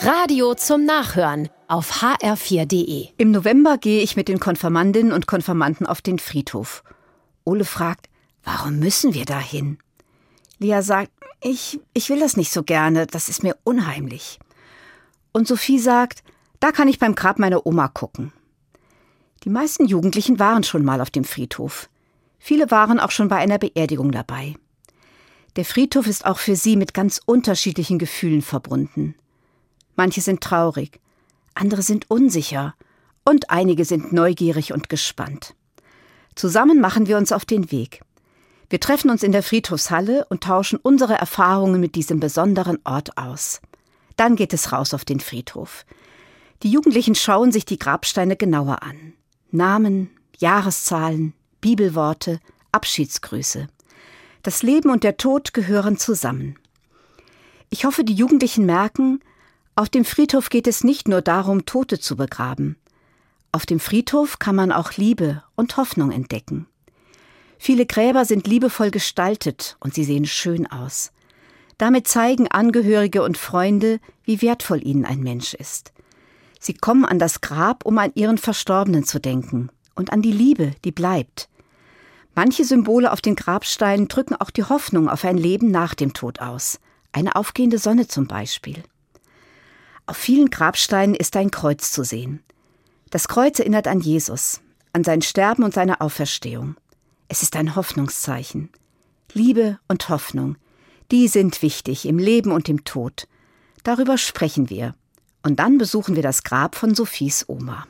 Radio zum Nachhören auf hr4.de. Im November gehe ich mit den Konfirmandinnen und Konfirmanden auf den Friedhof. Ole fragt, warum müssen wir dahin? Lia sagt, ich, ich will das nicht so gerne, das ist mir unheimlich. Und Sophie sagt, da kann ich beim Grab meiner Oma gucken. Die meisten Jugendlichen waren schon mal auf dem Friedhof. Viele waren auch schon bei einer Beerdigung dabei. Der Friedhof ist auch für sie mit ganz unterschiedlichen Gefühlen verbunden. Manche sind traurig, andere sind unsicher und einige sind neugierig und gespannt. Zusammen machen wir uns auf den Weg. Wir treffen uns in der Friedhofshalle und tauschen unsere Erfahrungen mit diesem besonderen Ort aus. Dann geht es raus auf den Friedhof. Die Jugendlichen schauen sich die Grabsteine genauer an. Namen, Jahreszahlen, Bibelworte, Abschiedsgrüße. Das Leben und der Tod gehören zusammen. Ich hoffe, die Jugendlichen merken, auf dem Friedhof geht es nicht nur darum, Tote zu begraben. Auf dem Friedhof kann man auch Liebe und Hoffnung entdecken. Viele Gräber sind liebevoll gestaltet und sie sehen schön aus. Damit zeigen Angehörige und Freunde, wie wertvoll ihnen ein Mensch ist. Sie kommen an das Grab, um an ihren Verstorbenen zu denken und an die Liebe, die bleibt. Manche Symbole auf den Grabsteinen drücken auch die Hoffnung auf ein Leben nach dem Tod aus. Eine aufgehende Sonne zum Beispiel. Auf vielen Grabsteinen ist ein Kreuz zu sehen. Das Kreuz erinnert an Jesus, an sein Sterben und seine Auferstehung. Es ist ein Hoffnungszeichen. Liebe und Hoffnung, die sind wichtig im Leben und im Tod. Darüber sprechen wir. Und dann besuchen wir das Grab von Sophies Oma.